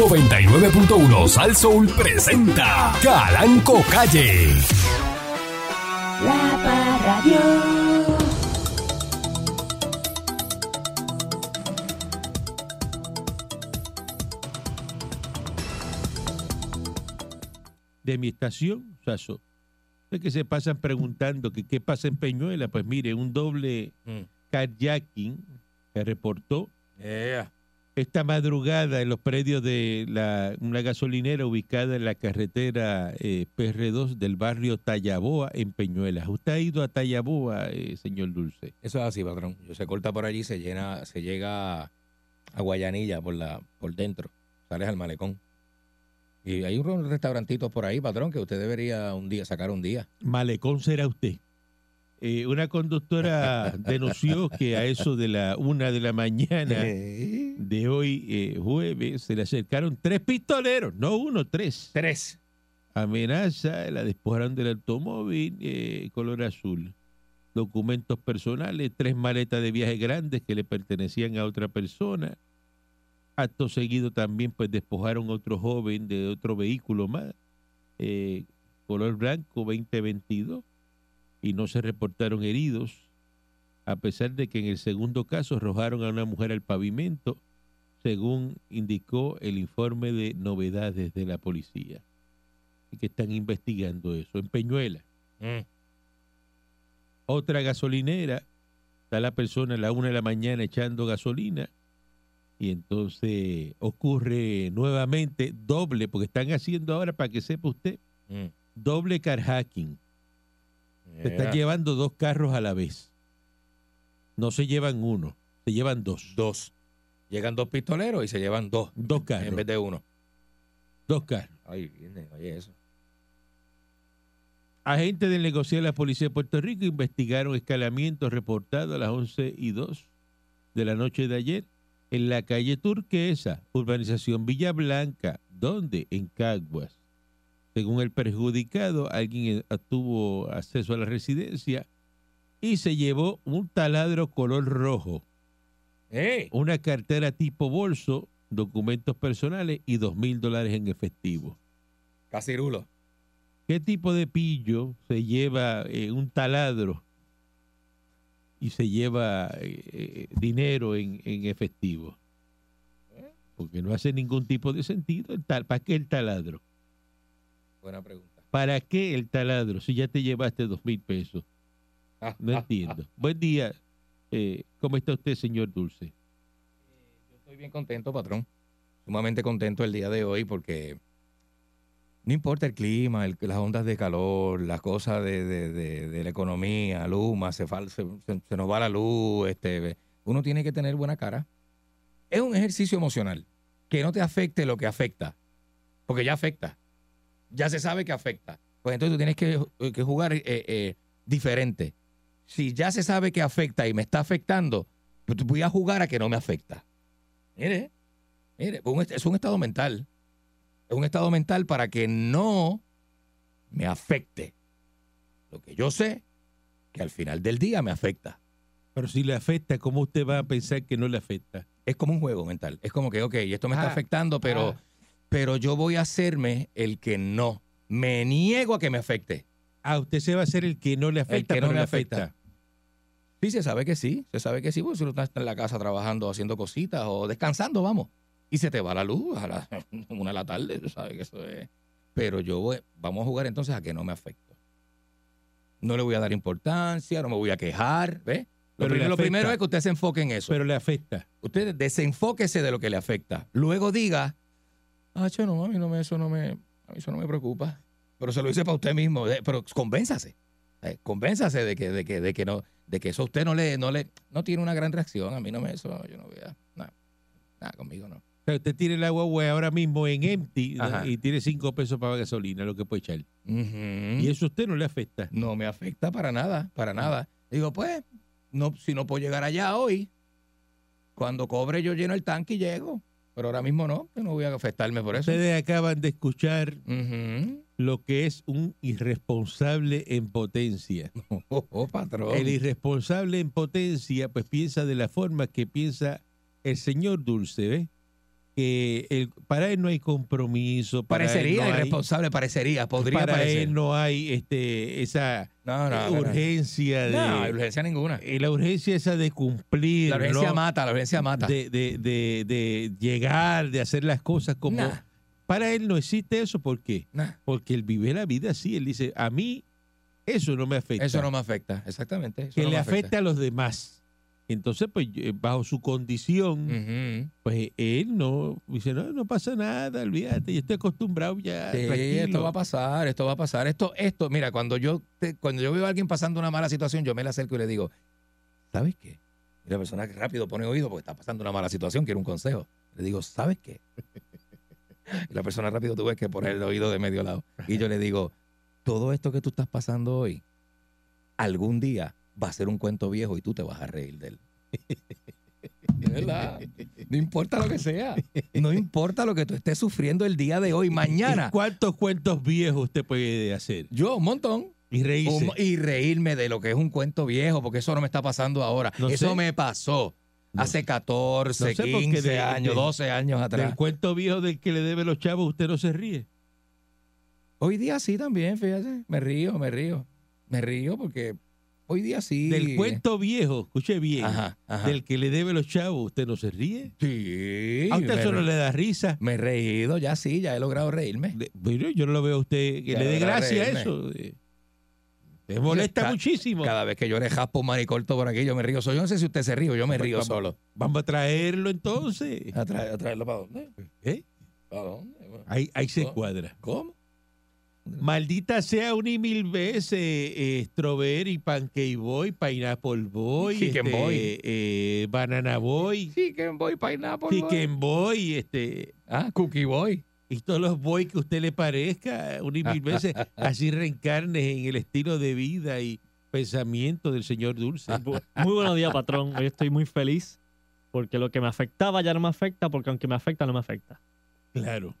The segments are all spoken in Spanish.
99.1 Sal Soul presenta Calanco Calle. La Parradio. de mi estación, Saso. Es que se pasan preguntando que qué pasa en Peñuela. Pues mire, un doble Mm. carjacking que reportó Yeah. Esta madrugada en los predios de la, una gasolinera ubicada en la carretera eh, PR2 del barrio Tallaboa en Peñuelas. ¿Usted ha ido a Tallaboa, eh, señor Dulce? Eso es así, patrón. Yo se corta por allí, se llena, se llega a Guayanilla por la, por dentro. Sales al malecón. Y hay unos restaurantitos por ahí, patrón, que usted debería un día sacar un día. Malecón será usted. Eh, una conductora denunció que a eso de la una de la mañana de hoy, eh, jueves, se le acercaron tres pistoleros, no uno, tres. Tres. Amenaza, la despojaron del automóvil eh, color azul. Documentos personales, tres maletas de viaje grandes que le pertenecían a otra persona. Acto seguido también pues despojaron a otro joven de otro vehículo más, color blanco 2022, y no se reportaron heridos, a pesar de que en el segundo caso arrojaron a una mujer al pavimento, según indicó el informe de novedades de la policía y que están investigando eso. En Peñuela, Mm. otra gasolinera, está la persona a la una de la mañana echando gasolina y entonces ocurre nuevamente doble, porque están haciendo ahora, para que sepa usted, Mm. doble carjacking. Se están Yeah. llevando dos carros a la vez. No se llevan uno, se llevan dos. Dos. Llegan dos pistoleros y se llevan dos. Dos carros. En vez de uno. Dos carros. Ay, viene, oye eso. Agentes del negocio de la Policía de Puerto Rico investigaron escalamientos reportados a las 11 y 2 de la noche de ayer en la calle Turquesa, urbanización Villa Blanca, donde en Caguas. Según el perjudicado, alguien eh, tuvo acceso a la residencia y se llevó un taladro color rojo, ¡Ey! una cartera tipo bolso, documentos personales y dos mil dólares en efectivo. Casirulo. ¿Qué tipo de pillo se lleva eh, un taladro y se lleva eh, eh, dinero en, en efectivo? Porque no hace ningún tipo de sentido. El tal, ¿Para qué el taladro? Buena pregunta. ¿Para qué el taladro si ya te llevaste dos mil pesos? No entiendo. Buen día. Eh, ¿Cómo está usted, señor Dulce? Yo estoy bien contento, patrón. Sumamente contento el día de hoy porque no importa el clima, el- las ondas de calor, las cosas de, de- de- de la economía, Luma, se, fal- se- se nos va la luz, este, uno tiene que tener buena cara. Es un ejercicio emocional, que no te afecte lo que afecta, porque ya afecta, ya se sabe que afecta. Pues entonces tú tienes que, que jugar eh, eh, diferente. Si ya se sabe que afecta y me está afectando, pues voy a jugar a que no me afecta. Mire, mire, es un estado mental. Es un estado mental para que no me afecte. Lo que yo sé, que al final del día me afecta. Pero si le afecta, ¿cómo usted va a pensar que no le afecta? Es como un juego mental. Es como que, ok, esto me está Ah, afectando, pero, ah. Pero yo voy a hacerme el que no. Me niego a que me afecte. Ah, usted se va a hacer el que no le afecta, que no le afecta. afecta. Sí, se sabe que sí, se sabe que sí, porque si uno está en la casa trabajando, haciendo cositas o descansando, vamos, y se te va la luz a la una de la tarde, sabes que eso es. Pero yo voy, vamos a jugar entonces a que no me afecte. No le voy a dar importancia, no me voy a quejar, ¿ves? Lo, Pero primero, lo primero es que usted se enfoque en eso. Pero le afecta. usted desenfóquese de lo que le afecta. Luego diga, ah, yo no, a mí no me, eso no me, a mí eso no me preocupa. Pero se lo dice para usted mismo, eh, pero convénzase. eh, convénzase de que, de que, de que no, de que eso a usted no le, no le, no tiene una gran reacción. A mí no me, eso, yo no voy a, nada, nada conmigo no. O sea, usted tiene el agua güey, ahora mismo en empty y tiene cinco pesos para gasolina, lo que puede echar. Y eso a usted no le afecta. no me afecta para nada, para nada. Digo, pues, no, si no puedo llegar allá hoy, cuando cobre yo lleno el tanque y llego. Pero ahora mismo no, que no voy a afectarme por eso. Ustedes acaban de escuchar lo que es un irresponsable en potencia. Oh, oh, patrón. El irresponsable en potencia, pues piensa de la forma que piensa el señor Dulce, ¿ves? Que el- para él no hay compromiso. Para él Parecería no hay- irresponsable, parecería, podría para parecer. él no hay este, esa no, no, eh, urgencia de. No, hay urgencia ninguna. eh, la urgencia esa de cumplir. La urgencia ¿no? mata, la urgencia mata. de, de, de, de llegar, de hacer las cosas como... Nah. Para él no existe eso, ¿por qué? Nah, Porque él vive la vida así, él dice, a mí eso no me afecta. eso no me afecta, exactamente. eso que le afecta a los demás. Entonces, pues, eh, bajo su condición, pues él no, dice, no, no pasa nada, olvídate, yo estoy acostumbrado ya, Sí, esto va a pasar, esto va a pasar. Esto, esto, mira, cuando yo, te- cuando yo veo a alguien pasando una mala situación, yo me le acerco y le digo, ¿sabes qué? Y la persona que rápido pone oído porque está pasando una mala situación, quiere un consejo. Le digo, ¿sabes qué? Y la persona rápido tuve que poner el oído de medio lado. Y yo le digo, todo esto que tú estás pasando hoy, algún día va a ser un cuento viejo y tú te vas a reír de él. Verdad. No importa lo que sea. No importa lo que tú estés sufriendo el día de hoy. ¿Y Mañana. ¿Cuántos cuentos viejos usted puede hacer? Yo, un montón. Y reírse. Y reírme de lo que es un cuento viejo, porque eso no me está pasando ahora. No eso sé. me pasó No hace 14, No sé, porque 15 de- años, de- 12 años atrás. Del cuento viejo del que le debe los chavos, usted no se ríe. Hoy día sí también, fíjate. Me río, me río. Me río porque hoy día sí. Del cuento viejo, escuche bien, Ajá, ajá. del que le debe los chavos, ¿usted no se ríe? Sí. ¿A usted no le da risa? me he reído, ya sí, ya he logrado reírme. De- Bueno, yo no lo veo a usted que Ya le dé gracia a eso. eh. Me molesta Ca- muchísimo. Cada vez que yo le jaspo un manicorto por aquí, yo me río solo. Yo no sé si usted se ríe, yo me río Vamos- solo. Vamos a traerlo entonces. ¿A, traer- a traerlo para dónde? ¿Eh? ¿Para dónde? Ahí, ahí se cuadra. ¿Cómo? Maldita sea una y mil veces eh, Strawberry, Pancake Boy, Pineapple Boy, Chicken este, Boy. eh, Banana Boy, Chicken Boy Pineapple Chicken Boy, este, Ah, Cookie Boy. y todos los boy que a usted le parezca, una y mil veces, así reencarne en el estilo de vida y pensamiento del señor Dulce. Muy buenos días, patrón. Hoy estoy muy feliz porque lo que me afectaba ya no me afecta, porque aunque me afecta, no me afecta. Claro.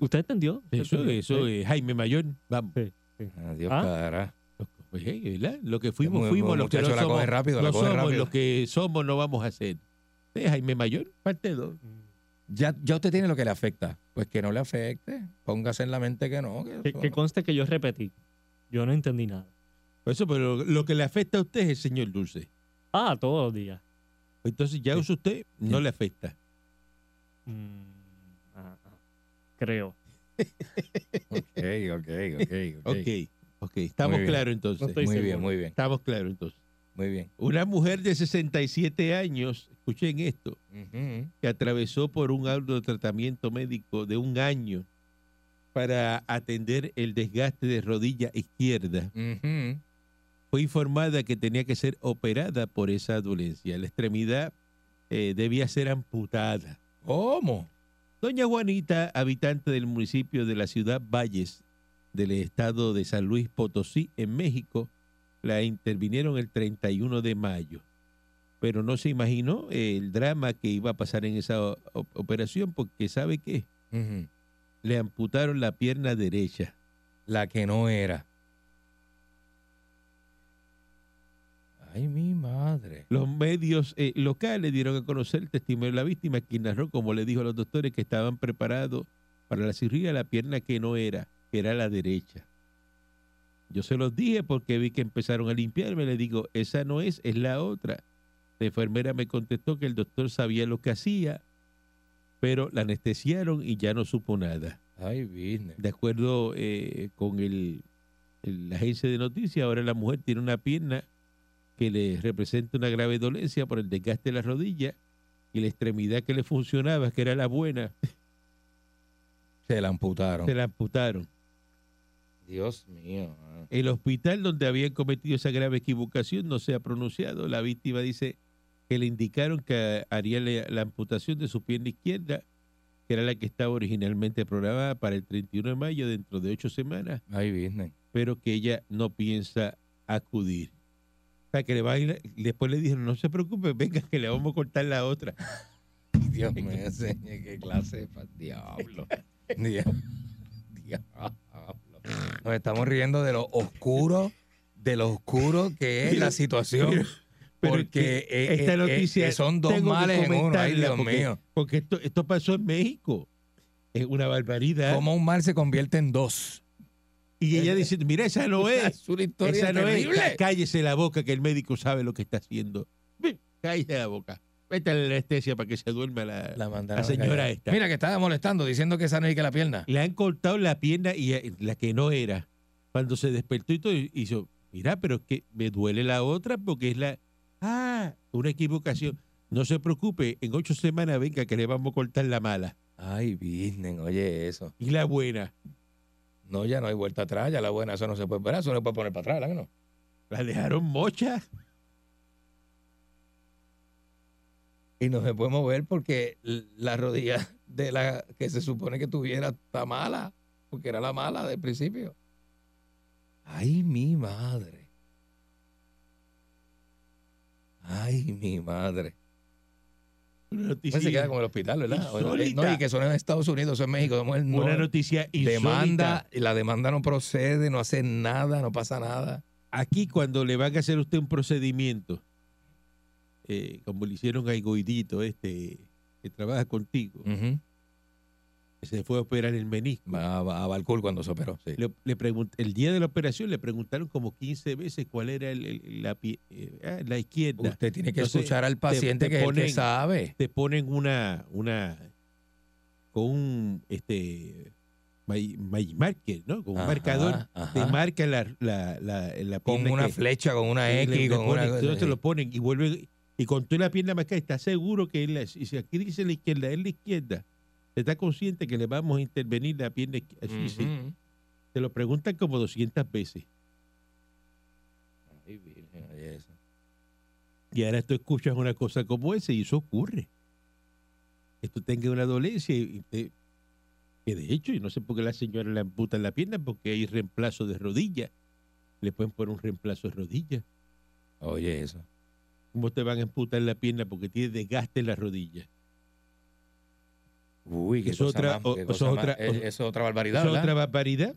¿Usted entendió? ¿Usted Eso, entendió? eso Sí. es Jaime Mayor. Vamos. Adiós, ¿Ah? cara. Pues, eh, ¿verdad? Lo que fuimos, Muy- fuimos. muy Lo que no la somos, coge rápido, la no coge somos rápido. lo que somos, no vamos a ser. Eh, Jaime Mayor, parte 2. Ya, ya usted tiene lo que le afecta. Pues que no le afecte. Póngase en la mente que no. Que Que, eso que no. conste que yo repetí. Yo no entendí nada. Eso, pero lo que le afecta a usted es el señor Dulce. Ah, todos los días. Entonces ya usa usted, no Sí. le afecta. Mm. Creo. Ok, ok, ok, ok. Ok, ok. Estamos claros entonces. No Muy seguro. bien, muy bien, Estamos claros entonces. muy bien. Una mujer de 67 años, escuchen esto, que atravesó por un arduo tratamiento médico de un año para atender el desgaste de rodilla izquierda, fue informada que tenía que ser operada por esa dolencia. La extremidad eh, debía ser amputada. ¿Cómo? Doña Juanita, habitante del municipio de la ciudad Valles, del estado de San Luis Potosí, en México, la intervinieron el 31 de mayo. Pero no se imaginó el drama que iba a pasar en esa operación, porque ¿sabe qué? Le amputaron la pierna derecha. La que no era. Ay, mi madre. Los medios eh, locales dieron a conocer el testimonio de la víctima, quien narró, como le dijo a los doctores, que estaban preparados para la cirugía la pierna que no era, que era la derecha. Yo se los dije porque vi que empezaron a limpiarme. Le digo, esa no es, es la otra. La enfermera me contestó que el doctor sabía lo que hacía, pero la anestesiaron y ya no supo nada. Ay, business. De acuerdo eh, con el, el- la agencia de noticias, ahora la mujer tiene una pierna que le representa una grave dolencia por el desgaste de la rodilla y la extremidad que le funcionaba, que era la buena, Se la amputaron. se la amputaron. Dios mío. ah. El hospital donde habían cometido esa grave equivocación no se ha pronunciado. La víctima dice que le indicaron que haría la, la amputación de su pierna izquierda, que era la que estaba originalmente programada para el 31 de mayo, dentro de ocho semanas. Ay, business. pero que ella no piensa acudir. O sea, que le va a ir- después le dijeron, no se preocupe, venga, que le vamos a cortar la otra. Dios me enseñe qué clase de diablo. Dia- diablo. Nos estamos riendo de lo oscuro, de lo oscuro que es la situación. Pero Porque es que esta noticia son dos males en uno. Ay, Dios porque, mío. Porque esto, esto pasó en México. Es una barbaridad. Cómo un mal se convierte en dos. Y ella dice, mira, esa no es. Es una historia Esa no terrible. es. Cá- Cállese la boca que el médico sabe lo que está haciendo. Cállese la boca. Vete a la anestesia para que se duerma la, La, señora esta. Mira que estaba molestando, diciendo que esa no es que la pierna. Le han cortado la pierna y eh, la que no era. Cuando se despertó y todo, hizo, mira, pero es que me duele la otra porque es la... Ah, una equivocación. No se preocupe, en ocho semanas venga que le vamos a cortar la mala. Ay, business, oye eso. Y la buena, No, ya no hay vuelta atrás, ya la buena, eso no se puede esperar, eso no se puede poner para atrás, ¿verdad que no? la dejaron mocha. Y no se puede mover porque la rodilla de la que se supone que tuviera está mala, porque era la mala del principio. Ay, mi madre. Ay, mi madre. Una Pues noticia, se queda como el hospital, ¿verdad? Eh, Insólita. No, y que son en Estados Unidos, eso en México. no, una noticia demanda, insólita. y la demanda no procede, no hace nada, no pasa nada. Aquí cuando le van a hacer usted un procedimiento, eh, como le hicieron a Goidito, este, que trabaja contigo, que se fue a operar el menisco. A Balcour cuando se operó. sí. Le, le el día de la operación le preguntaron como 15 veces cuál era el- el- la, eh, ah, la izquierda. Usted tiene que Entonces, escuchar al paciente te que es el que sabe. Te ponen una, una, con un, este, may- may- marker, ¿no? Con un Ajá, marcador. ajá. Te marca la, la, la, la Con una que- flecha, con una le- X, le con ponen, una. entonces te lo ponen y vuelve y con toda la pierna marcada, está seguro que es la, si aquí dice la izquierda, es la izquierda. Está consciente que le vamos a intervenir la pierna izquierda. Sí, sí. Ujú. Te lo preguntan como 200 veces. Ay, virgen, oye eso. Y ahora tú escuchas una cosa como esa y eso ocurre. Que tú tengas una dolencia y te- que de hecho, y no sé por qué la señora le amputan la pierna, porque hay reemplazo de rodilla. Le pueden poner un reemplazo de rodilla. Oye eso. ¿Cómo te van a amputar la pierna porque tiene desgaste en la rodilla? Uy, Eso cosa otra- más- o- otra- es otra barbaridad, Eso es ¿verdad? otra barbaridad.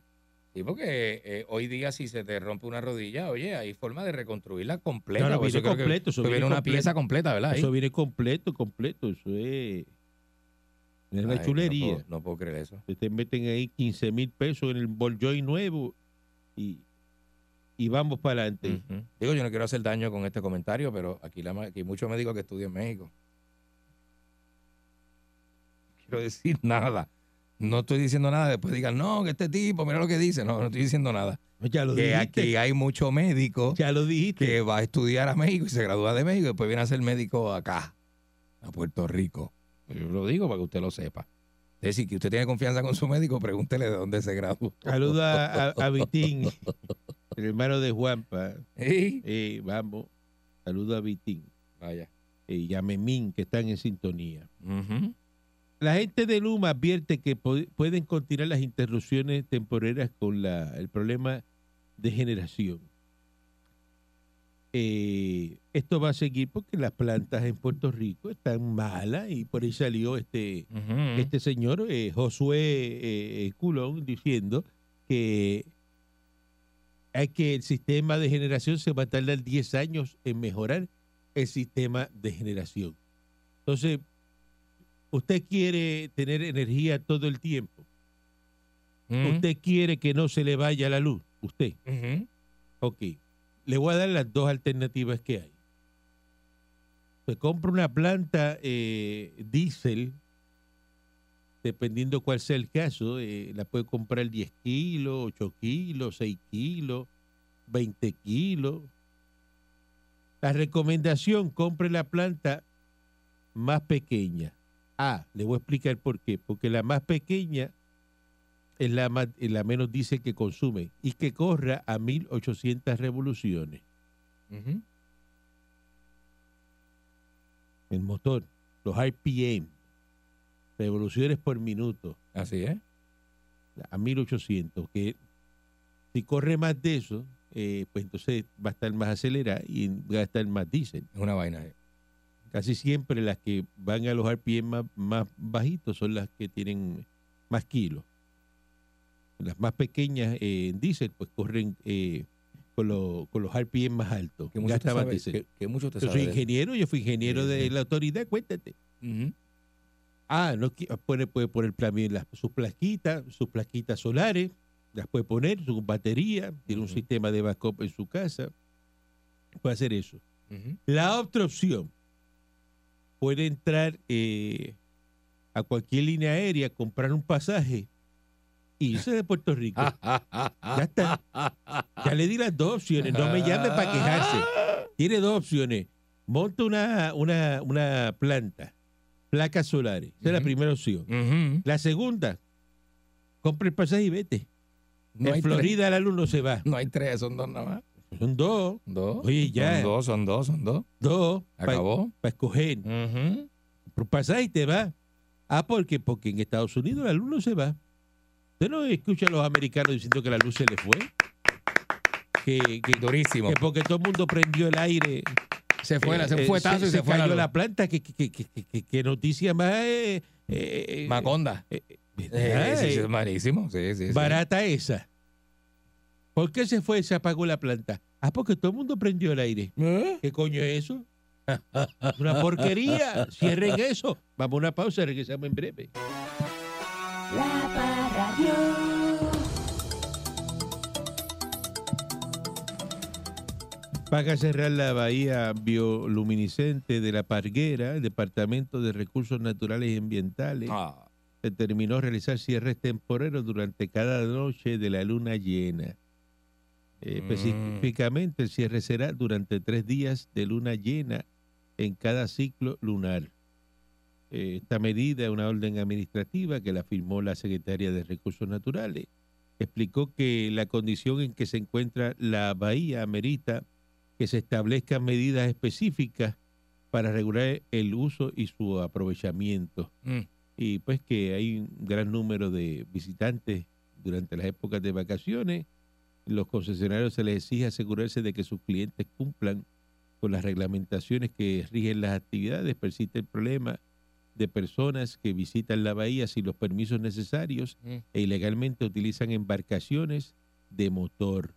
Sí, porque eh, hoy día si se te rompe una rodilla, oye, hay forma de reconstruirla completa. No, no, viene eso creo que- completo, eso que viene viene una completo. pieza completa, ¿verdad? Eso viene completo, completo. Eso es, es una Ay, chulería. No puedo, no puedo creer eso. Te meten ahí 15 mil pesos en el boljoy nuevo y, y vamos para adelante. Digo, yo no quiero hacer daño con este comentario, pero aquí, la, aquí hay muchos médicos que estudian en México. No quiero decir nada. No estoy diciendo nada. Después digan, no, que este tipo, mira lo que dice. No, no estoy diciendo nada. Ya lo Que dijiste. aquí hay mucho médico ya lo dijiste. que va a estudiar a México y se gradúa de México y después viene a ser médico acá, a Puerto Rico. Yo lo digo para que usted lo sepa. Es decir, que usted tiene confianza con su médico, pregúntele de dónde se graduó. Saluda a, a Vitín, el hermano de Juanpa. Sí. Eh, vamos. Saluda a Vitín Vaya. eh, y a Memín, que están en sintonía. La gente de Luma advierte que pueden continuar las interrupciones temporeras con la, el problema de generación. Eh, esto va a seguir porque las plantas en Puerto Rico están malas y por ahí salió este, este señor, eh, Josué eh, eh, Culón, diciendo que hay que el sistema de generación se va a tardar 10 años en mejorar el sistema de generación. Entonces, usted quiere tener energía todo el tiempo. Usted quiere que no se le vaya la luz. Usted. Ujú. Ok. Le voy a dar las dos alternativas que hay. Se compra una planta eh, diésel, dependiendo cuál sea el caso, eh, la puede comprar 10 kilos, 8 kilos, 6 kilos, 20 kilos. La recomendación, compre la planta más pequeña. Ah, le voy a explicar por qué. Porque la más pequeña es la, más, es la menos diésel que consume y que corra a 1800 revoluciones Ujú. el motor, los RPM, revoluciones por minuto, Así es. a 1800, que si corre más de eso, eh, pues entonces va a estar más acelerada y va a estar más diésel. Es una vaina. Casi siempre las que van a los RPM más, más bajitos son las que tienen más kilos. Las más pequeñas eh, en diésel pues corren eh, con, los con los RPM más altos. Que mucho te sabe, que, que mucho te Yo sabe soy ingeniero, yo fui ingeniero Sí, de sí. la autoridad, cuéntate. Ah, no puede, puede poner también las, sus plaquitas, sus plaquitas solares, las puede poner, su batería, tiene un sistema de backup en su casa. Puede hacer eso. La otra opción, puede entrar eh, a cualquier línea aérea, comprar un pasaje y irse de Puerto Rico. Ya está. Ya le di las dos opciones. No me llame para quejarse. Tiene dos opciones. Monta una, una, una planta, placas solares. Esa es la primera opción. La segunda, compra el pasaje y vete. No en Florida la luz no se va. tres. No hay tres, son dos nada más. Son dos, Dos. Oye, ya. Son dos, son dos, son dos. dos para Acabó. escoger. Ujú. Compra un pasaje y te va. Ah, porque porque en Estados Unidos la luz no se va. Usted no escucha a los americanos diciendo que la luz se le fue. Que, que, Durísimo. que porque todo el mundo prendió el aire. Se fue, eh, se eh, fue tazo y se, fue cayó la, la, planta. Que, que, noticia más eh, eh, Maconda. eh, eh, Eh, sí, sí, eh, es malísimo. Sí, sí, sí. barata esa. ¿Por qué se fue y se apagó la planta? Ah, porque todo el mundo prendió el aire. ¿Eh? ¿Qué coño es eso? Es una porquería. Cierren eso. Vamos a una pausa, regresamos en breve. La Parradio. Paga cerrar la bahía bioluminiscente de La Parguera, el Departamento de Recursos Naturales y Ambientales, Ah, determinó realizar cierres temporeros durante cada noche de la luna llena. Eh, Mm. Específicamente, el cierre será durante tres días de luna llena en cada ciclo lunar. Eh, esta medida es una orden administrativa que la firmó la secretaria de Recursos Naturales. Explicó que la condición en que se encuentra la bahía amerita que se establezcan medidas específicas para regular el uso y su aprovechamiento mm. y pues que hay un gran número de visitantes durante las épocas de vacaciones. Los concesionarios se les exige asegurarse de que sus clientes cumplan con las reglamentaciones que rigen las actividades. Persiste el problema de personas que visitan la bahía sin los permisos necesarios Mm. e ilegalmente utilizan embarcaciones de motor.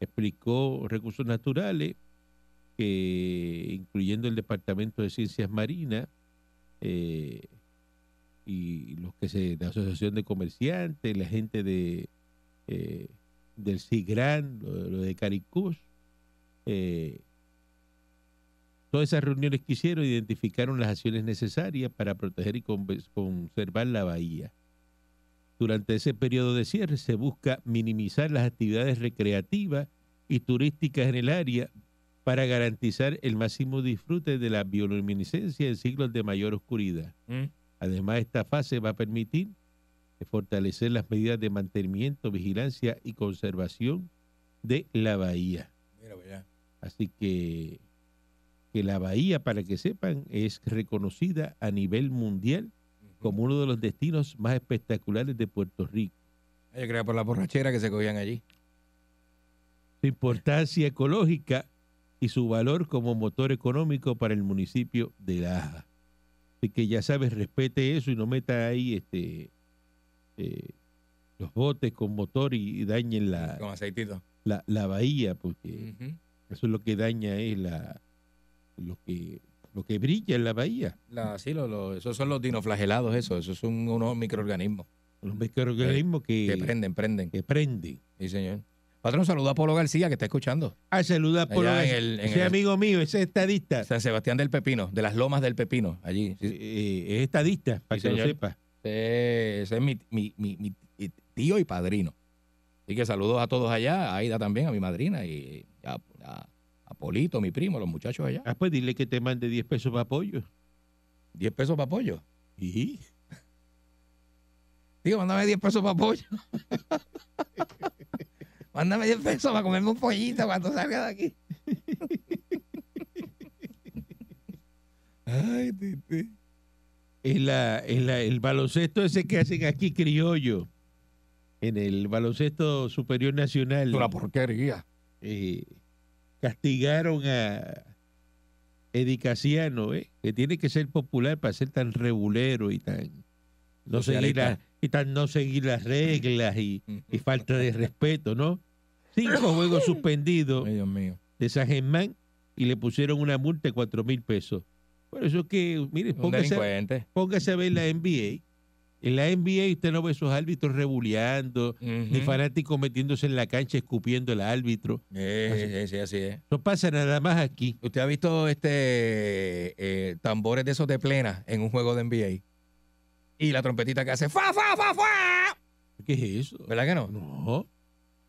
Explicó Recursos Naturales que, incluyendo el Departamento de Ciencias Marinas, eh, y los que se, la Asociación de Comerciantes, la gente de eh, del CIGRAN, lo, lo de Caricús, eh, todas esas reuniones que hicieron identificaron las acciones necesarias para proteger y conservar la bahía. Durante ese periodo de cierre se busca minimizar las actividades recreativas y turísticas en el área para garantizar el máximo disfrute de la bioluminiscencia en siglos de mayor oscuridad. Mm. Además, esta fase va a permitir eh, fortalecer las medidas de mantenimiento, vigilancia y conservación de la bahía. Mira. Así que, que la bahía, para que sepan, es reconocida a nivel mundial como uno de los destinos más espectaculares de Puerto Rico. Yo creo por la borrachera que se cogían allí. Su importancia ecológica y su valor como motor económico para el municipio de Laja. Así que ya sabes, respete eso y no meta ahí este eh, los botes con motor y, y dañen la, Con aceitito. la, la bahía, porque eso es lo que daña es la lo que lo que brilla en la bahía. La- sí, lo- lo- esos son los dinoflagelados, eso. Esos son unos microorganismos Los microorganismos que, que prenden, prenden. que prenden. Sí, señor. Patrón, saluda a Polo García, que está escuchando. Ah, saluda en el- en ese el- amigo mío, ese es estadista. San Sebastián del Pepino, de las Lomas del Pepino, allí. Sí, Eh, es estadista, para Sí, que lo señor. sepa. Ese, ese es mi, mi- mi- mi tío y padrino. Así que saludos a todos allá, a Aida también, a mi madrina y a, a- a Polito, mi primo, los muchachos allá. Ah, pues dile que te mande 10 pesos para apoyo. 10 pesos para pollo. Y Tío, mándame 10 pesos para pollo. mándame 10 pesos para comerme un pollito cuando salga de aquí. Ay, titi. En la, en la- el baloncesto ese que hacen aquí criollo, en el baloncesto superior nacional, una porquería. eh, castigaron a Eddie Casiano, eh, que tiene que ser popular para ser tan regulero y tan no seguir las- y tan no seguir las reglas y, y falta de respeto, ¿no? cinco juegos suspendidos Ay, Dios mío. de San Germán y le pusieron una multa de cuatro mil pesos. Por eso es que, mire, póngase, póngase a ver la NBA. En la NBA usted no ve esos árbitros rebuleando, ni fanáticos metiéndose en la cancha escupiendo al árbitro. Eh, sí, sí, así es. No pasa nada más aquí. ¿Usted ha visto este eh, tambores de esos de plena en un juego de NBA? Y la trompetita que hace fa, fa, fa, fa. ¿Qué es eso? ¿Verdad que no? No.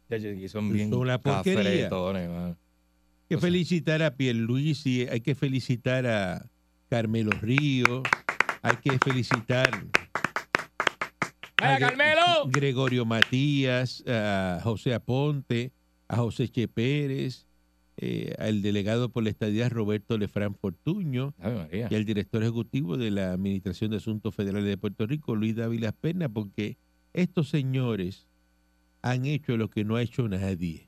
Ya, ya, son bien una porquería. Hay que felicitar a Pierluisi, hay que felicitar a Carmelo Ríos, hay que felicitar ¡Vaya, a Carmelo! Gregorio Matías, a José Aponte, a José Che Pérez, eh, al delegado por la estadía Roberto Lefrán Fortuño y al director ejecutivo de la Administración de Asuntos Federales de Puerto Rico, Luis Dávila Pena, porque estos señores han hecho lo que no ha hecho nadie.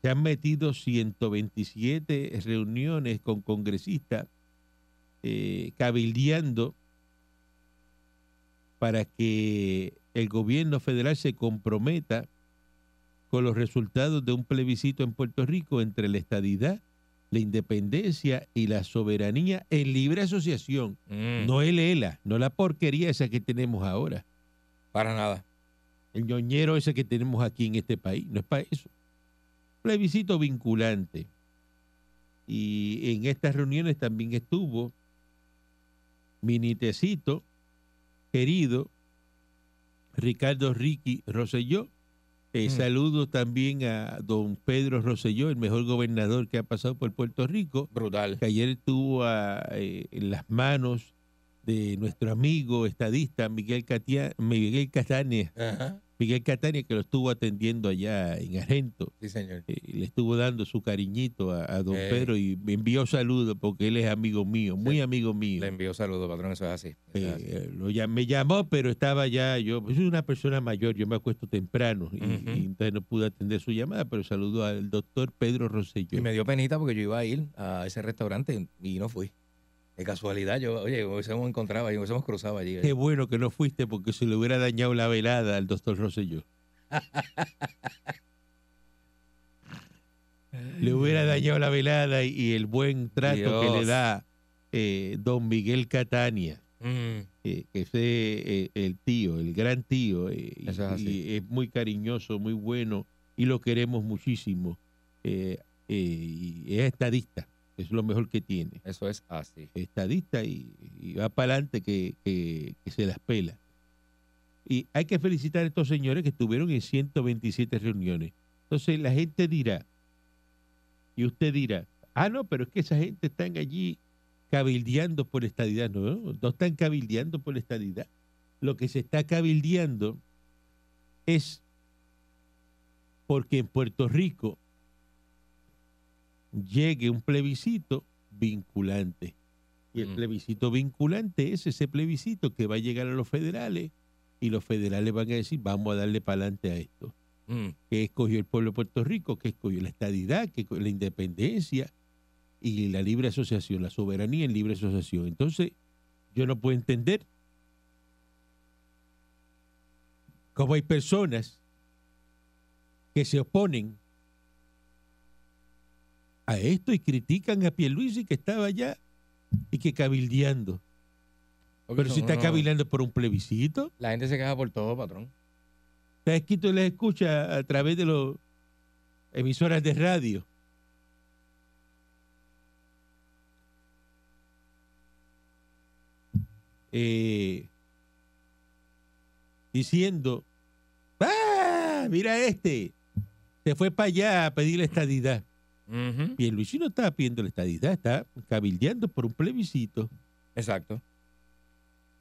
Se han metido 127 reuniones con congresistas eh, cabildeando para que el gobierno federal se comprometa con los resultados de un plebiscito en Puerto Rico entre la estadidad, la independencia y la soberanía en libre asociación. Mm, No el ELA, no la porquería esa que tenemos ahora, Para nada. el ñoñero ese que tenemos aquí en este país, no es para eso. Plebiscito vinculante. Y en estas reuniones también estuvo Minitecito, querido Ricardo Ricky Rosselló. Eh, Mm. Saludo también a don Pedro Rosselló, el mejor gobernador que ha pasado por Puerto Rico. Brutal. que ayer estuvo a, eh, en las manos de nuestro amigo estadista Miguel, Catia- Miguel Ajá. Miguel Catania que lo estuvo atendiendo allá en Argento, Sí, señor. eh, le estuvo dando su cariñito a, a don Eh. Pedro y me envió saludos porque él es amigo mío, muy amigo mío. Le envío saludos, patrón. Eso es así. Eso es Eh, así. lo llam- me llamó, pero estaba ya, yo soy una persona mayor, yo me acuesto temprano y, entonces no pude atender su llamada, pero saludo al doctor Pedro Rosselló. Y me dio penita porque yo iba a ir a ese restaurante y no fui. De casualidad, yo, oye, hubiésemos encontrado allí, hubiésemos cruzado allí. Qué bueno que no fuiste porque se le hubiera dañado la velada al doctor Rosselló. le hubiera dañado la velada y, el buen trato que le da eh, don Miguel Catania, Mm, eh, que es eh, el tío, el gran tío. eh, y- es y es muy cariñoso, muy bueno y lo queremos muchísimo. eh, eh, y es estadista, es lo mejor que tiene. eso es así. estadista y, y va para adelante que, que- que se las pela. Y hay que felicitar a estos señores que estuvieron en 127 reuniones. Entonces la gente dirá, y usted dirá, ah, no, pero es que esa gente están allí cabildeando por estadidad. No, no están cabildeando por estadidad. Lo que se está cabildeando es porque en Puerto Rico llegue un plebiscito vinculante. Y el Mm. plebiscito vinculante es ese plebiscito que va a llegar a los federales y los federales van a decir, vamos a darle para adelante a esto. Mm, que escogió el pueblo de Puerto Rico, que escogió la estadidad, que escogió la independencia y la libre asociación, la soberanía en libre asociación. Entonces, yo no puedo entender cómo hay personas que se oponen a esto y critican a Pierluisi que estaba allá y que cabildeando. porque Pero si está unos- cabildeando por un plebiscito, La gente se queja por todo, patrón. está escrito y les escucha a través de las emisoras de radio. Eh, diciendo, ¡ah! Mira este, se fue para allá a pedir la estadidad. El Luis no estaba pidiendo la estadidad, está cabildeando por un plebiscito. Exacto.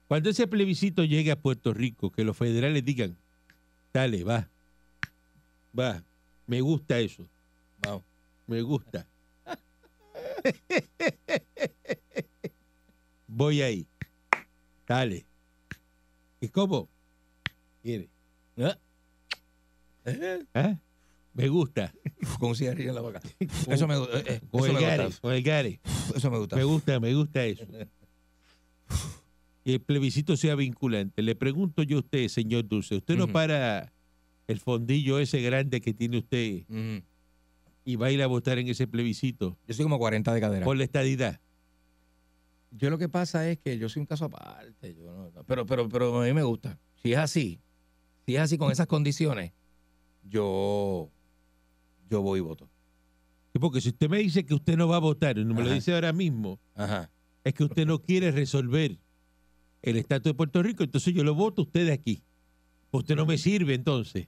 Cuando ese plebiscito llegue a Puerto Rico, que los federales digan, dale, va, va, me gusta eso, Vamos. me gusta. Voy ahí, dale. ¿Y cómo? Mire, Ah. Eh, ¿ah? Me gusta. Con cigarrillo en la boca. Eso me, gu- eh, eh, Con eso el me gusta. con el gare. Eso me gusta. Me gusta, me gusta eso. Y el plebiscito sea vinculante. Le pregunto yo a usted, señor Dulce, ¿usted no para el fondillo ese grande que tiene usted y va a ir a votar en ese plebiscito Yo soy como 40 de cadera. por la estadidad. Yo lo que pasa es que yo soy un caso aparte. yo no- no, pero, pero, pero a mí me gusta. Si es así, si es así con esas condiciones, yo, yo voy y voto. Sí, Porque si usted me dice que usted no va a votar, y no me lo dice ahora mismo, Ajá. es que usted no quiere resolver el estatus de Puerto Rico, entonces yo lo voto a usted de aquí. Usted no me sirve entonces.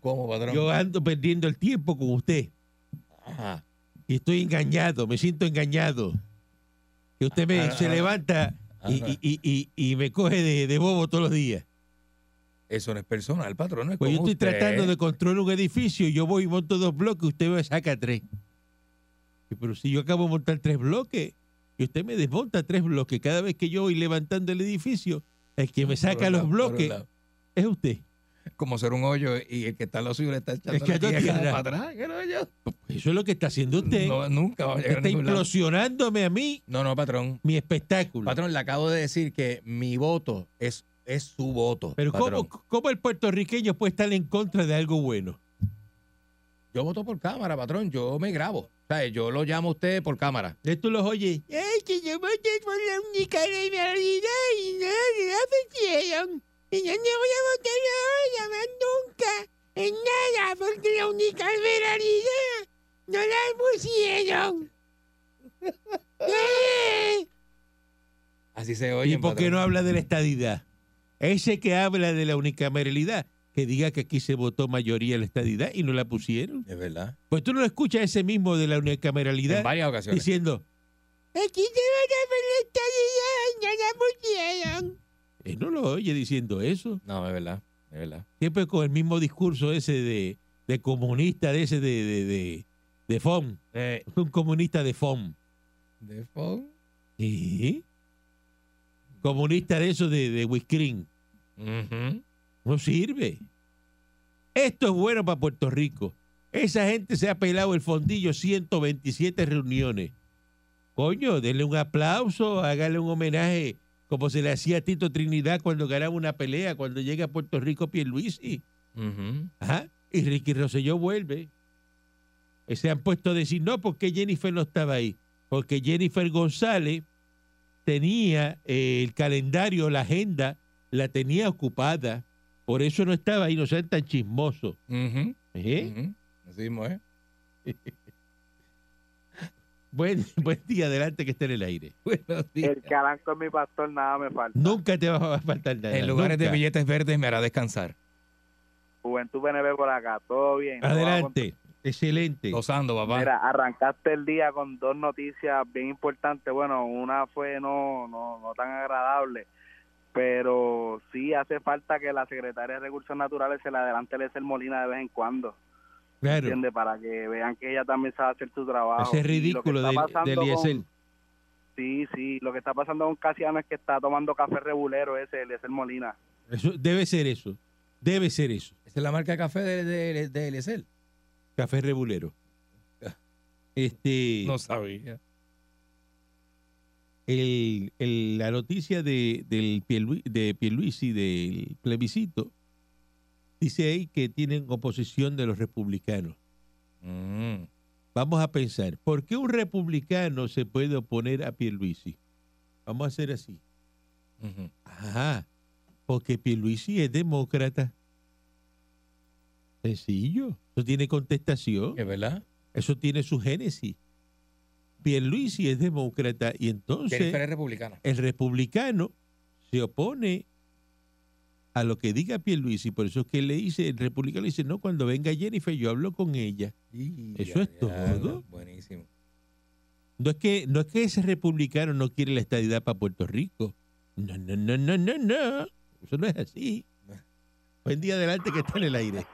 ¿Cómo, padrón? Yo ando perdiendo el tiempo con usted Ajá. y estoy engañado, me siento engañado. Que usted me, Ah, se ah, levanta y, ajá. y- y- y- y me coge de, de bobo todos los días. Eso no es personal, patrón. Es Pues yo como estoy usted. tratando de construir un edificio y yo voy y monto dos bloques, usted me saca tres. Pero si yo acabo de montar tres bloques y usted me desmonta tres bloques, cada vez que yo voy levantando el edificio, el que me saca los bloques es usted. Como ser un hoyo y el que está en lo suyo le está echando Es que la no tierra tiene- para atrás. Eso es lo que está haciendo usted. No, nunca va a llegar a está lado. implosionándome a mí No, no, patrón. mi espectáculo. Patrón, le acabo de decir que mi voto es, es su voto. Pero. ¿cómo, ¿cómo el puertorriqueño puede estar en contra de algo bueno? Yo voto por cámara, patrón. Yo me grabo. O sea, yo lo llamo a usted por cámara. De tú los oyes. Ay, que yo voté por la única realidad y no la pusieron. Y yo no voy a votar ahora más nunca en nada porque la única realidad no la pusieron. Así se oye. ¿Y por qué no habla de la estadidad? Ese que habla de la unicameralidad, que diga que aquí se votó mayoría la estadidad y no la pusieron. Es verdad. Pues tú no lo escuchas ese mismo de la En unicameralidad varias ocasiones. diciendo, aquí se por la estadidad y no la pusieron. Él no lo oye diciendo eso. No, es verdad. Es verdad. Siempre con el mismo discurso ese de, de comunista, de ese de, de, de, de FOM. Eh, Un comunista de FOM. de phone. Sí. Comunista de eso de, de No sirve. Esto es bueno para Puerto Rico. Esa gente se ha pelado el fondillo 127 reuniones. Coño, denle un aplauso, hágale un homenaje como se le hacía a Tito Trinidad cuando ganaba una pelea, cuando llega a Puerto Rico Pierluisi. Ajá. Y Ricky Rosselló vuelve. Y se han puesto a decir, no, porque Jennifer no estaba ahí. Porque Jennifer González tenía eh, el calendario, la agenda, la tenía ocupada. Por eso no estaba ahí, no sean tan chismosos. Ujú. ¿Eh? Ujú. Así mismo, ¿eh? Buen, buen día, adelante que esté en el aire. Buenos días. El caranco es mi pastor, nada me falta. Nunca te va a faltar nada. En lugares de nunca. billetes verdes me hará descansar. Juventud PNP por acá, todo bien. Adelante, excelente. Gozando, papá. Mira, arrancaste el día con dos noticias bien importantes. Bueno, una fue no, no, no tan agradable, pero sí hace falta que la secretaria de Recursos Naturales se le adelante el Molina de vez en cuando, Claro, ¿entiendes? Para que vean que ella también sabe hacer su trabajo. ese es Y lo que ridículo está de, pasando de con- Eliezer. Sí, sí, lo que está pasando con Casiano es que está tomando café regulero ese, Eliezer Molina. Eso, debe ser eso. Debe ser eso. Esa es la marca de café de, de, de Eliezer. Café Rebulero. Este, No sabía. El, el- la noticia de, del Pierlui- de Pierluisi, del plebiscito, dice ahí que tienen oposición de los republicanos. Mm. Vamos a pensar, ¿por qué un republicano se puede oponer a Pierluisi? Vamos a hacer así. Ajá, porque Pierluisi es demócrata. Sencillo. Eso tiene contestación. ¿Es verdad? Eso tiene su génesis. Pierluisi es demócrata y entonces Jennifer es republicana. el republicano se opone a lo que diga Pierluisi. Por eso es que él le dice, el republicano le dice, no, cuando venga Jennifer yo hablo con ella. Eso es todo. Buenísimo. No es que, no es que ese republicano no quiere la estadidad para Puerto Rico. No, no, no, no, no, no. Eso no es así. Buen día adelante que está en el aire.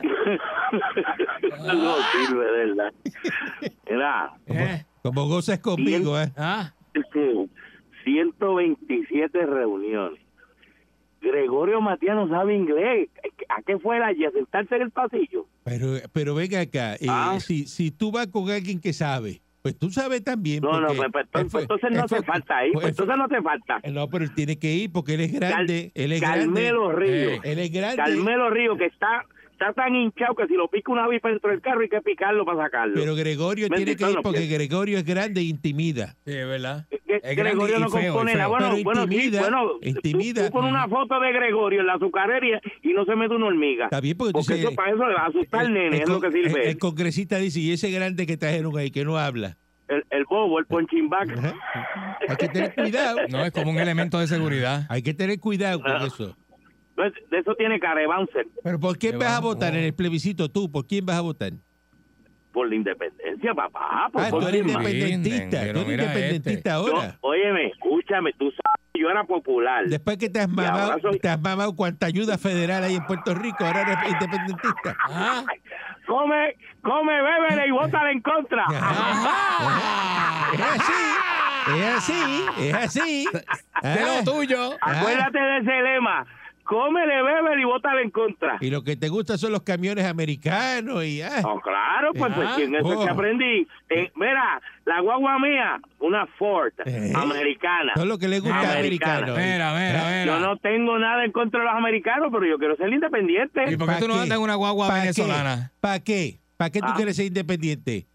no sirve, verdad. Era Eh, Como gozas conmigo, ¿eh? Ah, 127 reuniones. Gregorio Matías no sabe inglés. ¿A qué fue la ¿A sentarse en el pasillo? Pero, pero venga acá, eh, Ah. si, si tú vas con alguien que sabe, Pues tú sabes también. No, no, pues, pues, pues, fue- entonces no fue- hace falta ahí, fue- pues, entonces no hace falta. No, pero él tiene que ir porque él es grande. él es Carmelo grande. Río. Él es grande. Carmelo Río, que está, está tan hinchado que si lo pica una avispa dentro del carro hay que picarlo para sacarlo. Pero Gregorio tiene que ir porque. Gregorio es grande e intimida. Sí, es verdad. Es Gregorio no feo, compone nada. Bueno, Pero bueno, sí, intimida, bueno, tú- intimida. Tú, pones una foto de Gregorio en la azucarería y no se mete una hormiga. Está bien, porque tú Porque eso para eso le va a asustar al nene, es lo que sirve. el- el congresista dice, y ese grande que trajeron ahí, que no habla. El, el bobo, el ponchimbac. Ajá. Hay que tener cuidado. No, es como un elemento de seguridad. Hay que tener cuidado con Ah. eso. De eso tiene care bouncer Pero ¿por quién Qué vas a votar en el plebiscito tú? ¿Por quién vas a votar? por la independencia, papá. Por Ah, tú eres independentista. Tú eres independentista este. Yo- ahora. óyeme, escúchame, tú sabes que yo era popular. Después que te has mamado, soy- te has mamado cuánta ayuda federal hay en Puerto Rico, ahora eres independentista. Ah, Come, come, bébele y vótale en contra. Es así, es así, es así. de Ah, lo tuyo. Acuérdate de ese lema. Cómele, bébele y vótale en contra. Y lo que te gusta son los camiones americanos y ah, Oh, claro, pues, pues Ah, en eso es que oh. aprendí. Eh, mira, la guagua mía, una Ford Eh. americana. todo lo que le gusta a Americana. americanos. Mira, mira, Yo mira. no tengo nada en contra de los americanos, pero yo quiero ser independiente. ¿Y por qué ¿Pa' tú no andas en una guagua ¿Pa' venezolana? qué? ¿Para qué? ¿Para qué tú Ah. quieres ser independiente?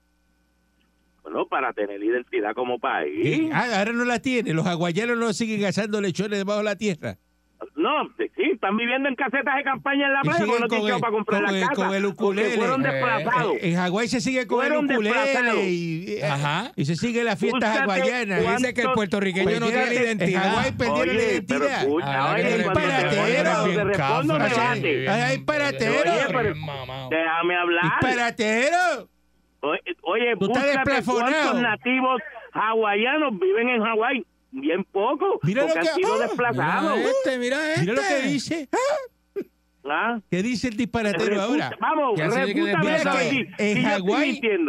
Bueno, para tener identidad como país. Ah, ahora no la tiene. Los hawaianos no siguen cazando lechones debajo de la tierra. No, sí, están viviendo en casetas de campaña en la playa porque no tienen el- para comprar con la el- casa. con el porque ukulele. fueron Eh, desplazados. En Hawái se sigue con Fueron el ukulele y, eh, Ajá. y se sigue las fiestas hawaianas. Dice que el puertorriqueño no tiene En identidad. Hawái perdieron la Oye, pero identidad. escucha, Ah, oye, Ay, mamado. Déjame hablar. ¡Disparatero! Oye, oye cuántos nativos hawaianos viven en Hawái. Bien poco, Mira lo porque que- han sido ah, desplazados. Mira este, mira este. Mira lo que dice. Ah. ¿Qué dice el disparatero ahora? Vamos, Que que que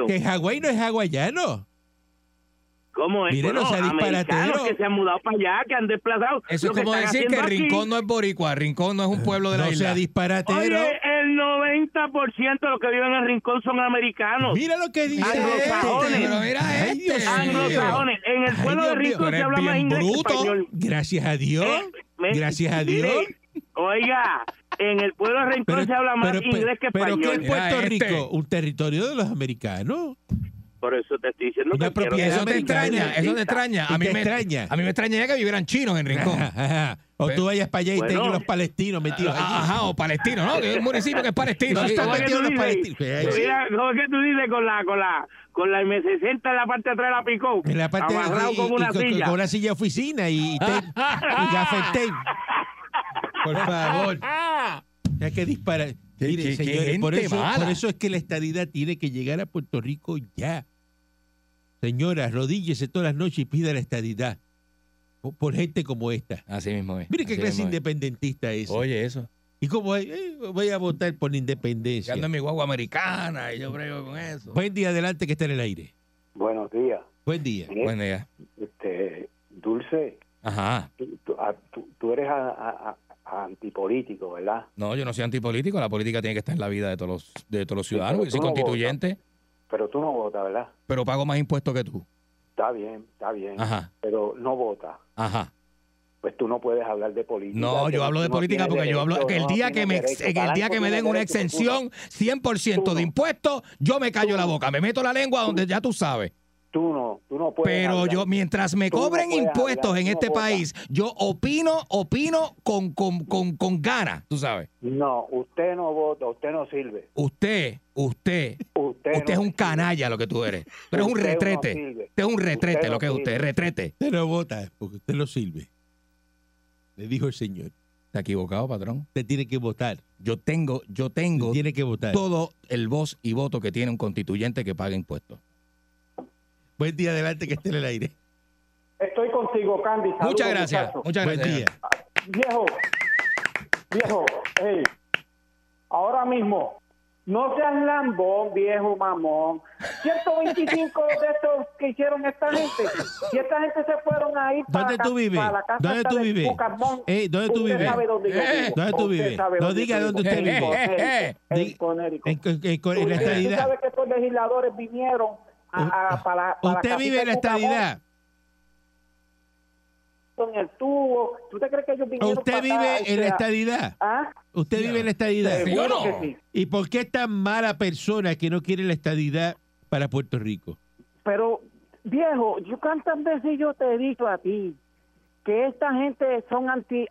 que en Hawái no es hawaiano. ¿Cómo es? Mire, no Bueno, sea disparatero. americanos que se han mudado para allá, que han desplazado. Eso es como decir que Rincón no es boricua. Rincón no es un pueblo de la No sea isla. disparatero. Oye, el 90% de los que viven en Rincón son americanos. Mira lo que dice. Anglosajones. este. Pero mira Ay, este. Anglosajones. En el Ay, pueblo de Rincón se habla más inglés que bruto. español. Gracias a Dios. Eh, me- Gracias a mire, Dios. Oiga, en el pueblo de Rincón se habla más pero, inglés que pero ¿qué es español. Puerto Mira este. Rico? Un territorio de los americanos. Por eso te estoy diciendo Una que quiero Eso te extraña, eso te extraña. ¿Y A mí me extraña? A mí me extrañaría que vivieran chinos en Rincón. Ajá, ajá. O tú vayas para allá y Bueno. tengas los palestinos metidos allí. Ajá, o palestino, ¿no? Que es un municipio que es palestino. No están ¿Cómo es que metidos tú los dices? palestinos. Mira, ¿cómo es que tú dices con la, con la, con la M60 en la parte de atrás de la picó? En la parte amarrado y- con una con, silla. con una silla de oficina y, y, tape, y gaffer tape. Por favor. Ya que dispara. Qué- Mire, qué- qué señores, por eso, mala. por eso es que la estadidad tiene que llegar a Puerto Rico ya. Señora, arrodíllese todas las noches y pida la estadidad. Por, por gente como esta. Así mismo es. Mire qué así clase independentista es. Oye, eso. Y como eh, voy a votar por la independencia. ando en mi guagua americana y yo brego con eso. Buen día adelante que está en el aire. Buenos días. Buen día. Eh, Buen día. Este, Dulce, Ajá. tú, tú- a- tú- tú eres a- antipolítico, ¿verdad? No, yo no soy antipolítico. La política tiene que estar en la vida de todos los, de todos los Sí, ciudadanos. Yo soy no constituyente, Pero tú no votas, ¿verdad? pero pago más impuestos que tú. Está bien, está bien. Ajá. Pero no votas. Ajá. Pues tú no puedes hablar de política. No, yo hablo de no política porque yo hablo que el no día que me derecho. en el día que me den una exención 100% Tú de impuestos, yo me callo Tú la boca, me meto la lengua donde ya tú sabes. Tú no, tú no puedes Pero hablar. yo, mientras me Tú no cobren impuestos hablar, en no este país, yo opino, opino con, con, con, con ganas, tú sabes. No, usted no vota, usted no sirve. Usted, usted, Usted, usted es no un sirve. canalla lo que tú eres. Tú eres un no retrete. Usted es un retrete Usted lo no que es usted, retrete. Usted no vota porque usted lo sirve. Le dijo el señor. Está equivocado, patrón. Usted tiene que votar. Yo tengo, yo tengo Tiene que votar. todo el voz y voto que tiene un constituyente que paga impuestos. Buen día adelante que esté en el aire. Estoy contigo, Candy. Saludos, Muchas gracias. muchacho. Muchas Buen gracias. día. Viejo, viejo, hey, ahora mismo, no seas lambón, viejo mamón. 125 de estos que hicieron esta gente, y esta gente se fueron a ir para, ¿Dónde tú vives? para la casa ¿Dónde tú de vives? Ey, ¿dónde tú vives? sabe dónde Eh, vivo. ¿dónde tú vives? No dónde diga dónde usted En vive. Connecticut, Eh, en Di- Connecticut. En, en- en- en la Tú estadidad. sabes que estos legisladores vinieron a- a- para, para ¿Usted vive en la estadidad? En el tubo. ¿Tú te crees que ellos vinieron ¿Usted acá? vive O en la estadidad? ¿Ah? ¿Usted vive en la estadidad? Seguro no? que sí. ¿Y por qué es tan mala persona que no quiere la estadidad para Puerto Rico? Pero, viejo, yo cuántas veces yo te he dicho a ti que esta gente son anti...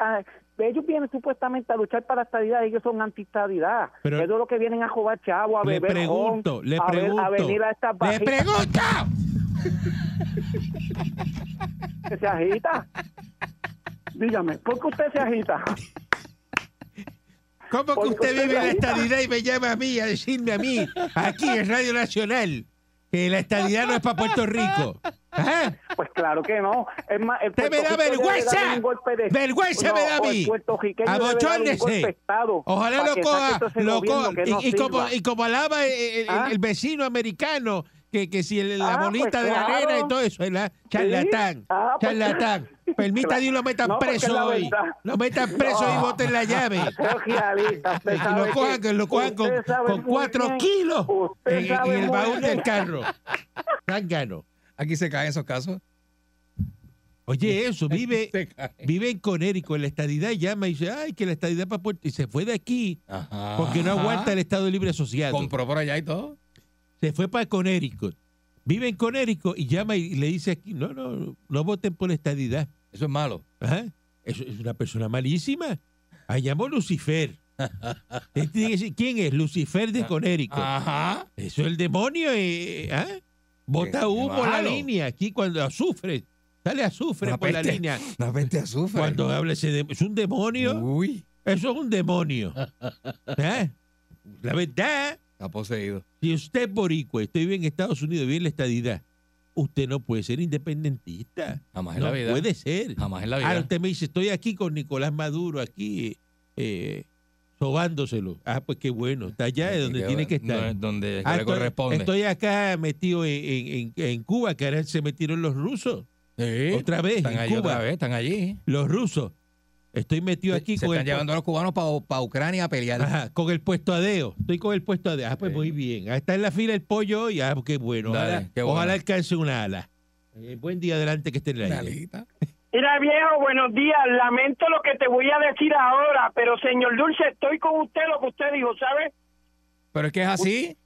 ellos vienen supuestamente a luchar para la estadidad, ellos son anti-estadidad. Pero- Ellos lo que vienen a jugar chavo, a Le beber pregunto, ron, le a, ver- pregunto. a venir a estas ¡Le pregunto! que se agita. Dígame, ¿por qué usted se agita? ¿Cómo que usted usted vive la- estadidad y me llama a mí a decirme a mí, aquí en Radio Nacional, que la estadidad no es para Puerto Rico? ¿Ah? Pues claro que no. Es más, el ¡Usted me da vergüenza! darle un golpe de- ¡Vergüenza me da a mí! Estado Ojalá lo coja, lo coja. no Y, y como, y como alaba el, el- ¿Ah? el vecino americano, que, que si el- la Ah, bolita pues de la claro. nena y todo eso, ¿verdad? Charlatán, Ah, pues charlatán. Permita a Dios lo metan No, porque preso hoy. Lo metan preso y No. boten la llave. Y lo cojan, que lo cojan con, cuatro bien, kilos en, el baúl bien. del carro. Zángano. Aquí se caen esos casos. Oye, eso, vive, vive en Conérico, en la estadidad, y llama y dice, ay, que la estadidad para Puerto... Y se fue de aquí Ajá. porque no aguanta el Estado Libre Asociado. Compró por allá y todo. Se fue para Conérico. Vive en Conérico y llama y le dice aquí, no, no, no voten por la estadidad. Eso es malo. Ajá. Eso es una persona malísima. Ahí llamó Lucifer. ¿Quién es? Lucifer de Conérico. Ajá. Eso es el demonio. Eh, ¿ah? Bota Qué humo en la línea. Aquí cuando azufre. Sale azufre por la línea. Una peste azufre. Cuando habla ese de- es un demonio. Uy, Eso es un demonio. ¿Ah? La verdad, está poseído. si usted es boricua y usted vive en Estados Unidos y vive en la estadidad, usted no puede ser independentista. Jamás en No la vida. puede ser. Jamás en la Ahora vida. usted me dice, estoy aquí con Nicolás Maduro, aquí eh, sobándoselo. Ah, pues qué bueno. Está allá de donde tiene que estar. No, Donde Ah, le estoy, corresponde. estoy acá metido en, en- en- en Cuba, que ahora se metieron los rusos. Sí. Otra vez, Están en allí Cuba. otra vez, están allí. Los rusos. Estoy metido aquí Se con están el, llevando a los cubanos para Ucrania a pelear. Ajá, con el puesto adeo. Estoy con el puesto adeo. Ah, pues Sí. muy bien. Ah, Está en la fila el pollo hoy. Ah, qué bueno. Dale, Ojalá, qué bueno. ojalá alcance una ala. Eh, buen día adelante que esté en alita. Mira, viejo, buenos días. Lamento lo que te voy a decir ahora, pero señor Dulce, estoy con usted lo que usted dijo, ¿sabe? Pero es que es así.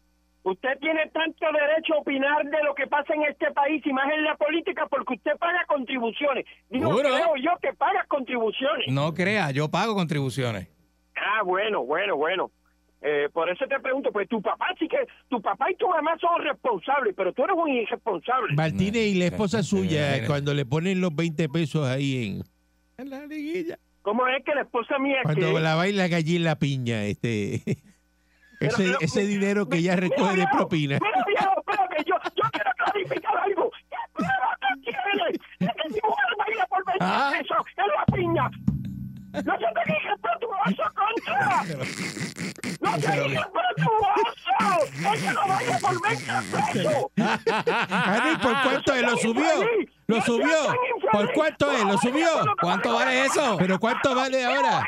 Usted tiene tanto derecho a opinar de lo que pasa en este país y más en la política porque usted paga contribuciones. Digo, Seguro. creo yo que paga contribuciones. No crea, yo pago contribuciones. Ah, bueno, bueno, bueno. Eh, por eso te pregunto, pues tu papá sí que, tu papá y tu mamá son responsables, pero tú eres un irresponsable. Martínez y la esposa suya, cuando le ponen los 20 pesos ahí en, en la liguilla. ¿Cómo es que la esposa mía Cuando que- la baila allí en la piña, este. Pero, ese, pero, ese dinero que ella recoge de propina. Mira, viejo, espérate, yo, yo quiero clarificar algo. ¿Qué prueba tú tienes de que mi mujer baila por 20 Ah. pesos en la piña? No se te dije pretuoso, contra. No te dije pretuoso. Es que no baila por 20 pesos. Ah, no, ¿y ¿Por cuánto es? ¿Lo subió? ¿Lo subió? ¿Por cuánto es? ¿Lo subió? ¿Cuánto vale eso? ¿Pero cuánto vale ahora?